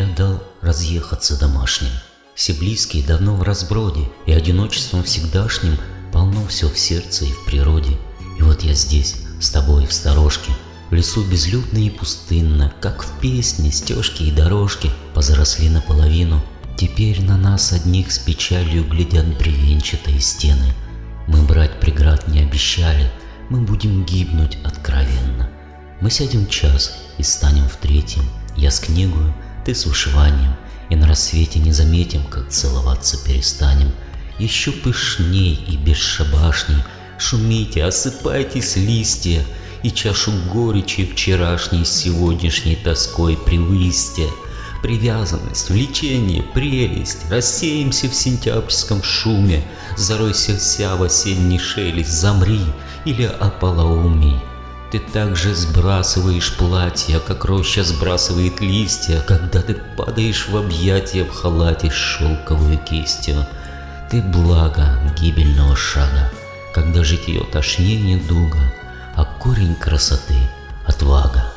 я дал разъехаться домашним. Все близкие давно в разброде, и одиночеством всегдашним полно все в сердце и в природе. И вот я здесь, с тобой в сторожке, в лесу безлюдно и пустынно, как в песне стежки и дорожки позаросли наполовину. Теперь на нас одних с печалью глядят бревенчатые стены. Мы брать преград не обещали, мы будем гибнуть откровенно. Мы сядем час и станем в третьем, я с книгою, ты с вышиванием, и на рассвете не заметим, как целоваться перестанем. Еще пышней и бесшабашней шумите, осыпайтесь листья, и чашу горечи вчерашней сегодняшней тоской привысьте. Привязанность, влечение, прелесть, рассеемся в сентябрьском шуме, заройся вся в осенний шелест, замри или ополоумей. Ты также сбрасываешь платье, как роща сбрасывает листья, когда ты падаешь в объятия в халате с шелковой кистью. Ты благо гибельного шага, когда житье тошнее дуга, а корень красоты — отвага,